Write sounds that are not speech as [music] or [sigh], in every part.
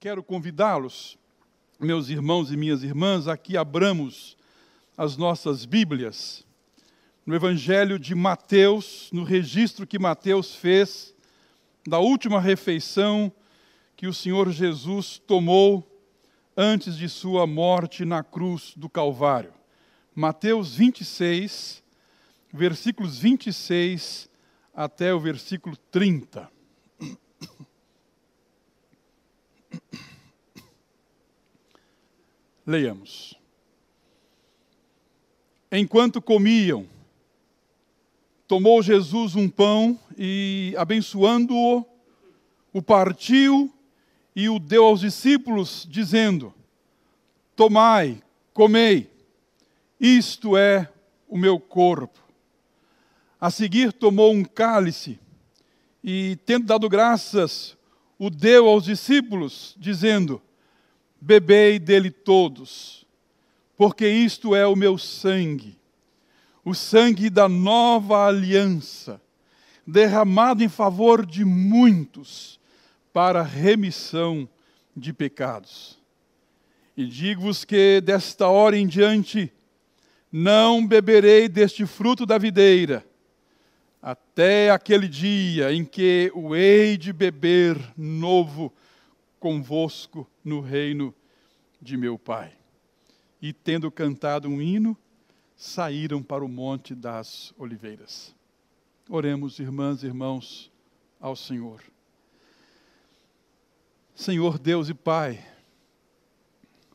Quero convidá-los, meus irmãos e minhas irmãs, a que abramos as nossas Bíblias no Evangelho de Mateus, no registro que Mateus fez da última refeição que o Senhor Jesus tomou antes de sua morte na cruz do Calvário. Mateus 26, versículos 26 até o versículo 30. Leiamos. Enquanto comiam, tomou Jesus um pão e, abençoando-o, o partiu e o deu aos discípulos, dizendo: Tomai, comei, isto é o meu corpo. A seguir tomou um cálice e, tendo dado graças, o deu aos discípulos, dizendo: Bebei dele todos, porque isto é o meu sangue, o sangue da nova aliança, derramado em favor de muitos para remissão de pecados. E digo-vos que desta hora em diante não beberei deste fruto da videira, até aquele dia em que o hei de beber novo convosco no reino de meu Pai. E tendo cantado um hino, saíram para o Monte das Oliveiras. Oremos, irmãs e irmãos, ao Senhor. Senhor Deus e Pai,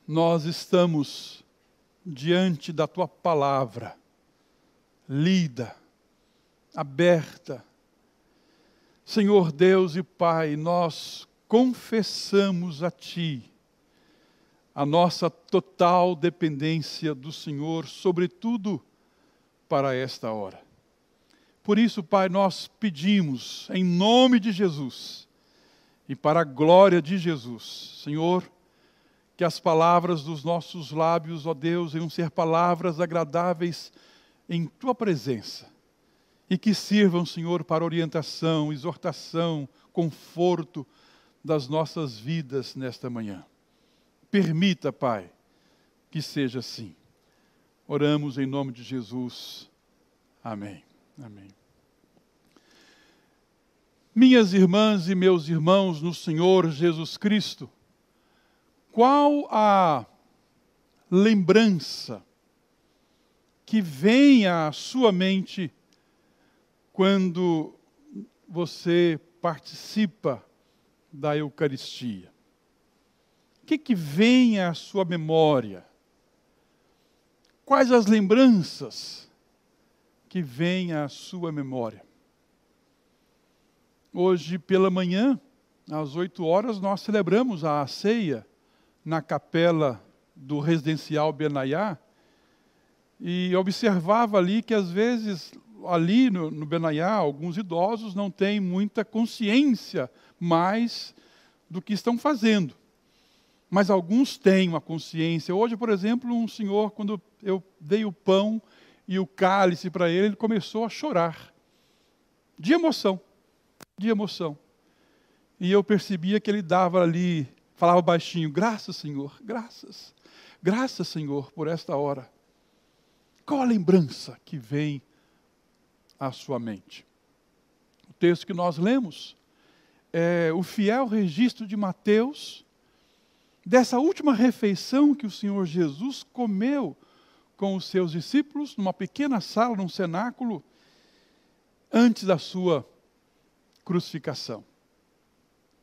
nós estamos diante da tua palavra, lida, aberta. Senhor Deus e Pai, nós confessamos a Ti a nossa total dependência do Senhor, sobretudo para esta hora. Por isso, Pai, nós pedimos, em nome de Jesus e para a glória de Jesus, Senhor, que as palavras dos nossos lábios, ó Deus, venham ser palavras agradáveis em Tua presença e que sirvam, Senhor, para orientação, exortação, conforto, das nossas vidas nesta manhã. Permita, Pai, que seja assim. Oramos em nome de Jesus. Amém. Amém. Minhas irmãs e meus irmãos no Senhor Jesus Cristo, qual a lembrança que vem à sua mente quando você participa da Eucaristia? O que, que vem à sua memória? Quais as lembranças que vêm à sua memória? Hoje pela manhã, às oito horas, nós celebramos a ceia na capela do residencial Benaiá e observava ali que às vezes ali no, no Benaiá alguns idosos não têm muita consciência mais do que estão fazendo. Mas alguns têm uma consciência. Hoje, por exemplo, um senhor, quando eu dei o pão e o cálice para ele, ele começou a chorar. De emoção. De emoção. E eu percebia que ele dava ali, falava baixinho: Graças, Senhor, graças. Graças, Senhor, por esta hora. Qual a lembrança que vem à sua mente? O texto que nós lemos é, o fiel registro de Mateus dessa última refeição que o Senhor Jesus comeu com os seus discípulos numa pequena sala, num cenáculo, antes da sua crucificação.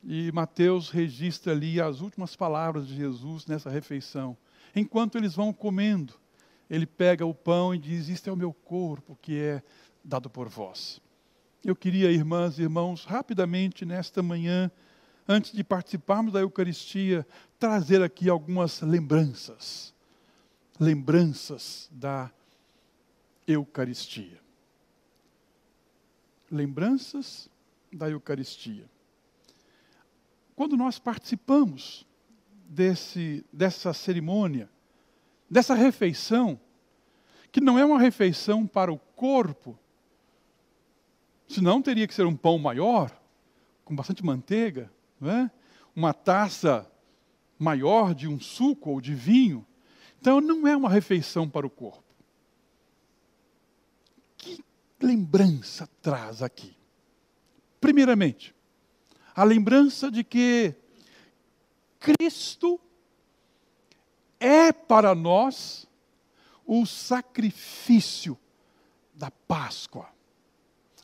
E Mateus registra ali as últimas palavras de Jesus nessa refeição. Enquanto eles vão comendo, ele pega o pão e diz: Isto é o meu corpo que é dado por vós. Eu queria, irmãs e irmãos, rapidamente nesta manhã, antes de participarmos da Eucaristia, trazer aqui algumas lembranças. Lembranças da Eucaristia. Lembranças da Eucaristia. Quando nós participamos desse, dessa cerimônia, dessa refeição, que não é uma refeição para o corpo, Senão teria que ser um pão maior, com bastante manteiga, não é? uma taça maior de um suco ou de vinho. Então não é uma refeição para o corpo. Que lembrança traz aqui? Primeiramente, a lembrança de que Cristo é para nós o sacrifício da Páscoa.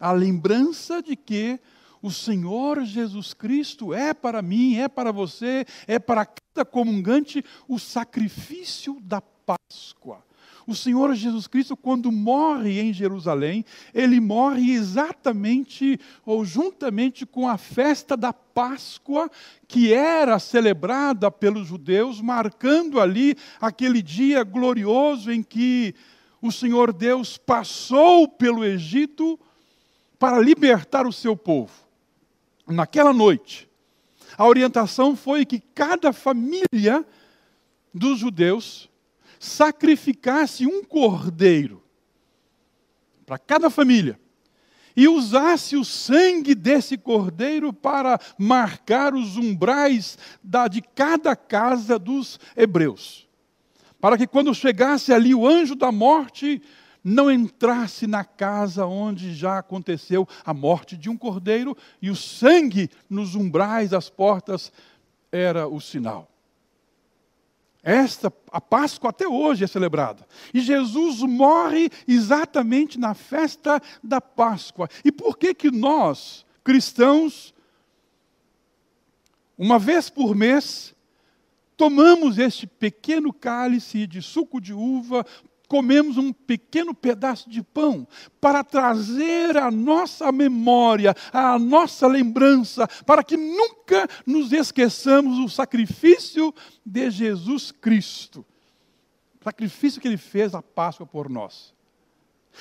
A lembrança de que o Senhor Jesus Cristo é para mim, é para você, é para cada comungante o sacrifício da Páscoa. O Senhor Jesus Cristo, quando morre em Jerusalém, ele morre exatamente ou juntamente com a festa da Páscoa, que era celebrada pelos judeus, marcando ali aquele dia glorioso em que o Senhor Deus passou pelo Egito para libertar o seu povo. Naquela noite, a orientação foi que cada família dos judeus sacrificasse um cordeiro para cada família e usasse o sangue desse cordeiro para marcar os umbrais da, de cada casa dos hebreus. Para que quando chegasse ali o anjo da morte, não entrasse na casa onde já aconteceu a morte de um cordeiro e o sangue nos umbrais das portas era o sinal. Esta, a Páscoa até hoje é celebrada. E Jesus morre exatamente na festa da Páscoa. E por que que nós, cristãos, uma vez por mês, tomamos este pequeno cálice de suco de uva, comemos um pequeno pedaço de pão para trazer a nossa memória, a nossa lembrança, para que nunca nos esqueçamos o sacrifício de Jesus Cristo. O sacrifício que ele fez a Páscoa por nós.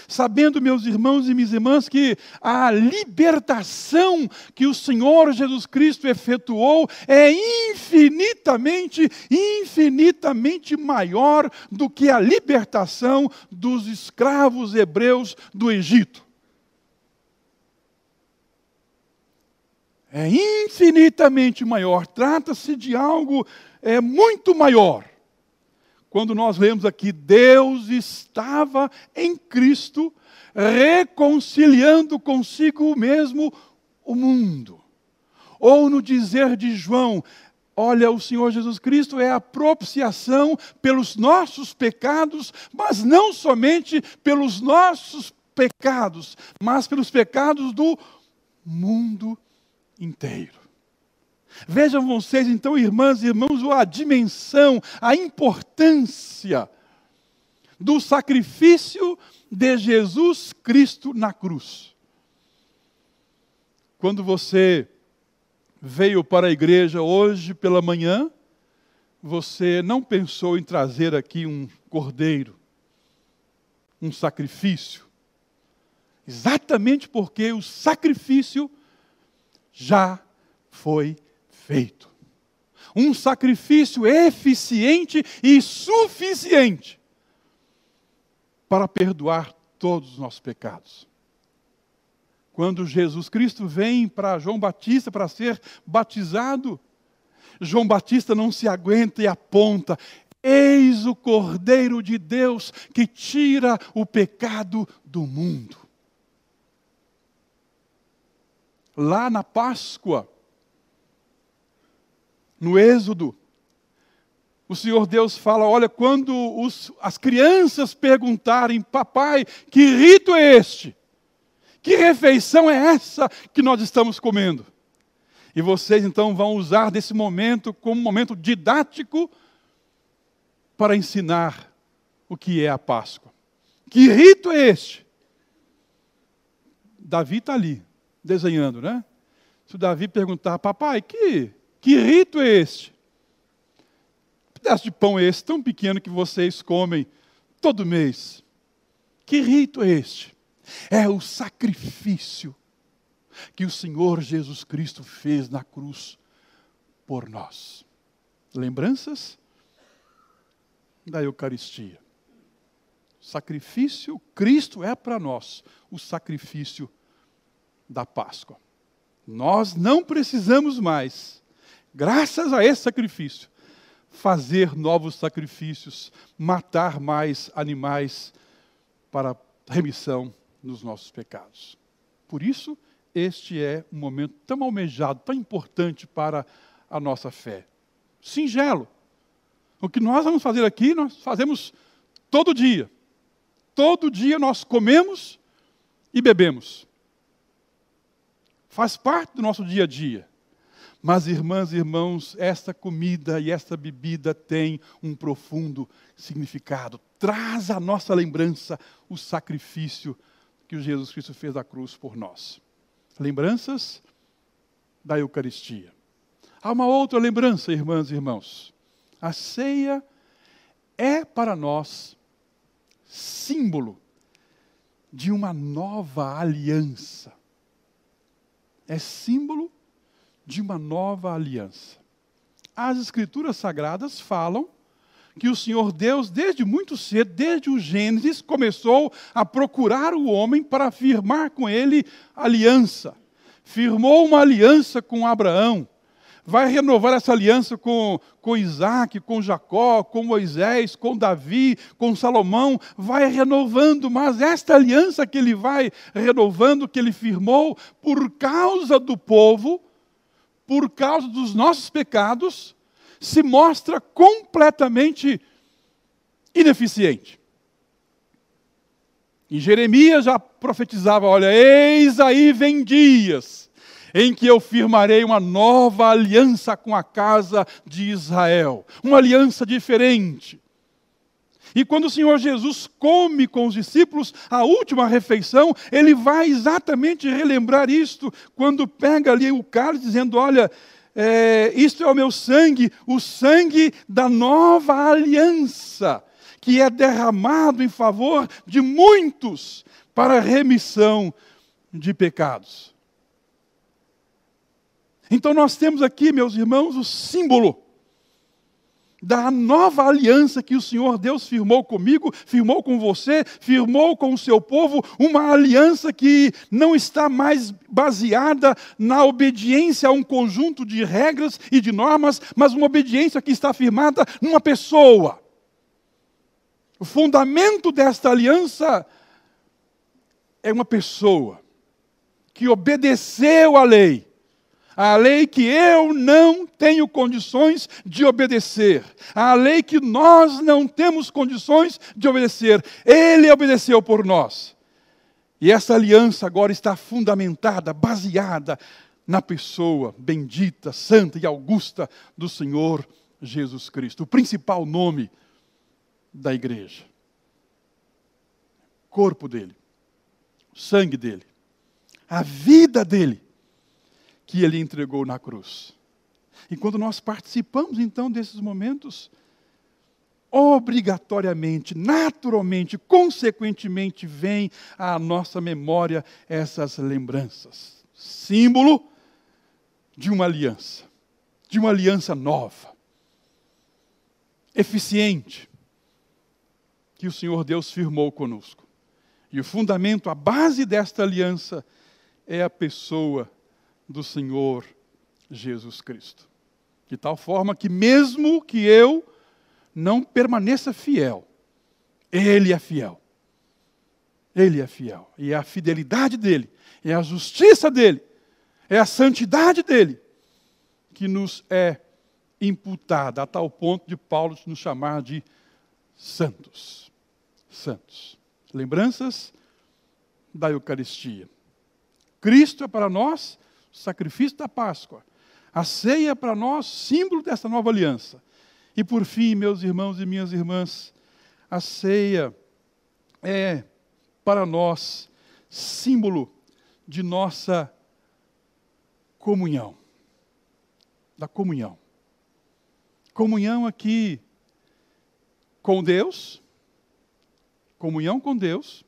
Sabendo, meus irmãos e minhas irmãs, que a libertação que o Senhor Jesus Cristo efetuou é infinitamente, infinitamente maior do que a libertação dos escravos hebreus do Egito. É infinitamente maior, trata-se de algo é, muito maior quando nós lemos aqui, Deus estava em Cristo, reconciliando consigo mesmo o mundo. Ou no dizer de João, Olha, o Senhor Jesus Cristo é a propiciação pelos nossos pecados, mas não somente pelos nossos pecados, mas pelos pecados do mundo inteiro. Vejam vocês, então, irmãs e irmãos, a dimensão, a importância do sacrifício de Jesus Cristo na cruz. Quando você veio para a igreja hoje pela manhã, você não pensou em trazer aqui um cordeiro, um sacrifício, exatamente porque o sacrifício já foi feito. Um sacrifício eficiente e suficiente para perdoar todos os nossos pecados. Quando Jesus Cristo vem para João Batista para ser batizado, João Batista não se aguenta e aponta: Eis o Cordeiro de Deus que tira o pecado do mundo. Lá na Páscoa, no Êxodo, o Senhor Deus fala: olha, quando os, as crianças perguntarem, papai, que rito é este? Que refeição é essa que nós estamos comendo? E vocês então vão usar desse momento como um momento didático para ensinar o que é a Páscoa. Que rito é este? Davi está ali, desenhando, né? Se o Davi perguntar, papai, que que rito é este? Um pedaço de pão é esse, tão pequeno que vocês comem todo mês. Que rito é este? É o sacrifício que o Senhor Jesus Cristo fez na cruz por nós. Lembranças da Eucaristia. Sacrifício, Cristo é para nós o sacrifício da Páscoa. Nós não precisamos mais graças a esse sacrifício, fazer novos sacrifícios, matar mais animais para remissão dos nossos pecados. Por isso, este é um momento tão almejado, tão importante para a nossa fé. Singelo. O que nós vamos fazer aqui, nós fazemos todo dia. Todo dia nós comemos e bebemos. Faz parte do nosso dia a dia. Mas, irmãs e irmãos, esta comida e esta bebida tem um profundo significado. Traz à nossa lembrança o sacrifício que Jesus Cristo fez da cruz por nós. Lembranças da Eucaristia. Há uma outra lembrança, irmãs e irmãos. A ceia é para nós símbolo de uma nova aliança. É símbolo de uma nova aliança. As Escrituras Sagradas falam que o Senhor Deus, desde muito cedo, desde o Gênesis, começou a procurar o homem para firmar com ele aliança. Firmou uma aliança com Abraão. Vai renovar essa aliança com, com Isaac, com Jacó, com Moisés, com Davi, com Salomão. Vai renovando, mas esta aliança que ele vai renovando, que ele firmou, por causa do povo, por causa dos nossos pecados, se mostra completamente ineficiente. E Jeremias já profetizava: olha, eis aí vem dias em que eu firmarei uma nova aliança com a casa de Israel, uma aliança diferente. E quando o Senhor Jesus come com os discípulos a última refeição, ele vai exatamente relembrar isto, quando pega ali o cálice, dizendo: Olha, é, isto é o meu sangue, o sangue da nova aliança, que é derramado em favor de muitos para remissão de pecados. Então nós temos aqui, meus irmãos, o símbolo da nova aliança que o Senhor Deus firmou comigo, firmou com você, firmou com o seu povo, uma aliança que não está mais baseada na obediência a um conjunto de regras e de normas, mas uma obediência que está firmada numa pessoa. O fundamento desta aliança é uma pessoa que obedeceu à lei a lei que eu não tenho condições de obedecer, a lei que nós não temos condições de obedecer, ele obedeceu por nós. E essa aliança agora está fundamentada, baseada na pessoa bendita, santa e augusta do Senhor Jesus Cristo, o principal nome da igreja. Corpo dele, sangue dele, a vida dele que ele entregou na cruz. E quando nós participamos então desses momentos, obrigatoriamente, naturalmente, consequentemente, vem à nossa memória essas lembranças. Símbolo de uma aliança, de uma aliança nova, eficiente, que o Senhor Deus firmou conosco. E o fundamento, a base desta aliança é a pessoa do Senhor Jesus Cristo. De tal forma que, mesmo que eu não permaneça fiel, Ele é fiel. Ele é fiel. E é a fidelidade dele, é a justiça dele, é a santidade dele que nos é imputada, a tal ponto de Paulo nos chamar de santos. Santos. Lembranças da Eucaristia. Cristo é para nós sacrifício da Páscoa. A ceia é para nós símbolo dessa nova aliança. E por fim, meus irmãos e minhas irmãs, a ceia é para nós símbolo de nossa comunhão. Da comunhão. Comunhão aqui com Deus, comunhão com Deus,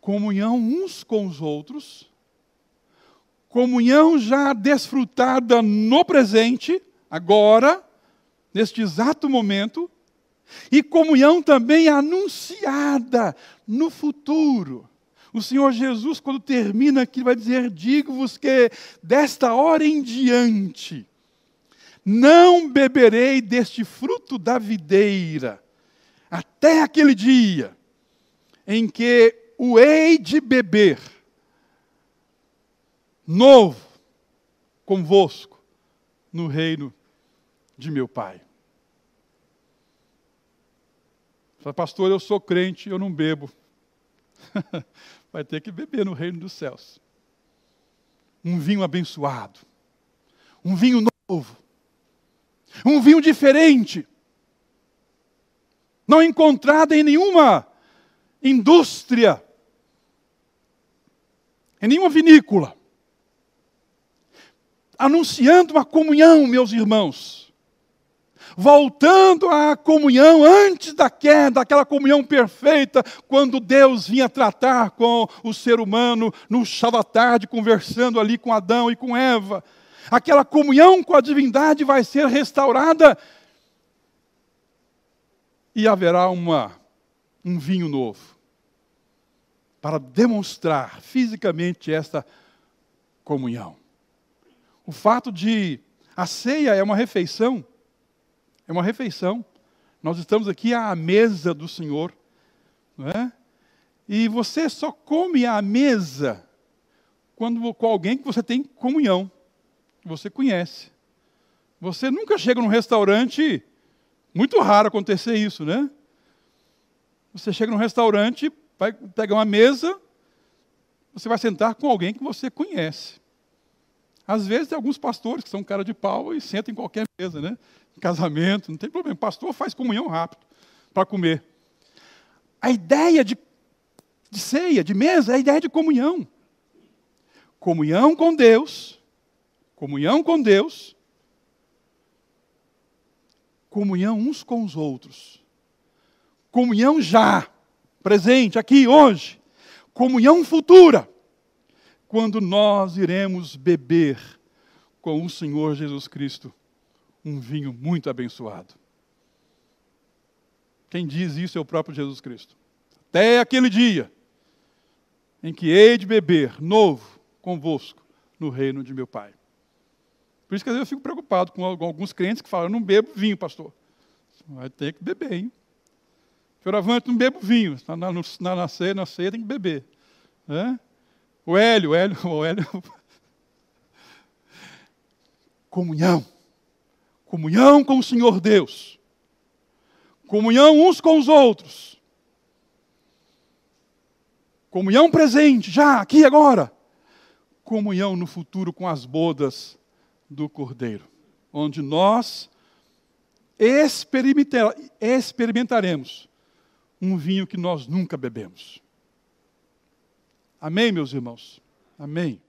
comunhão uns com os outros comunhão já desfrutada no presente, agora, neste exato momento, e comunhão também anunciada no futuro. O Senhor Jesus, quando termina aqui, vai dizer: Digo-vos que desta hora em diante, Não beberei deste fruto da videira, até aquele dia em que o hei de beber novo convosco no reino de meu Pai. Pastor, eu sou crente, eu não bebo. [laughs] Vai ter que beber no reino dos céus. Um vinho abençoado. Um vinho novo. Um vinho diferente. Não encontrado em nenhuma indústria, em nenhuma vinícola. Anunciando uma comunhão, meus irmãos voltando à comunhão antes da queda, aquela comunhão perfeita, quando Deus vinha tratar com o ser humano no chá da tarde, conversando ali com Adão e com Eva. Aquela comunhão com a divindade vai ser restaurada e haverá uma, um vinho novo para demonstrar fisicamente esta comunhão. O fato de a ceia é uma refeição é uma refeição. Nós estamos aqui à mesa do Senhor. Não é? E você só come à mesa quando com alguém que você tem comunhão, que você conhece. Você nunca chega num restaurante, muito raro acontecer isso, né? Você chega num restaurante, vai pegar uma mesa, você vai sentar com alguém que você conhece. Às vezes tem alguns pastores que são cara de pau e sentam em qualquer mesa, né? casamento, não tem problema. Pastor faz comunhão rápido para comer. A ideia de, de ceia, de mesa, é a ideia de comunhão. Comunhão com Deus, comunhão com Deus, comunhão uns com os outros. Comunhão já, presente, aqui, hoje. Comunhão futura, quando nós iremos beber com o Senhor Jesus Cristo um vinho muito abençoado. Quem diz isso é o próprio Jesus Cristo. Até aquele dia em que hei de beber novo convosco no reino de meu Pai. Por isso que às vezes eu fico preocupado com alguns crentes que falam, eu não bebo vinho, pastor. Vai ter que beber, hein? Fioravante, não bebo vinho. Na, na, na, na, ceia, na ceia tem que beber. Né? O Hélio, o Hélio, [laughs] o Hélio. Comunhão comunhão com o Senhor Deus, comunhão uns com os outros, comunhão presente, já, aqui agora, comunhão no futuro com as bodas do Cordeiro, onde nós experimentaremos um vinho que nós nunca bebemos. Amém, meus irmãos? Amém.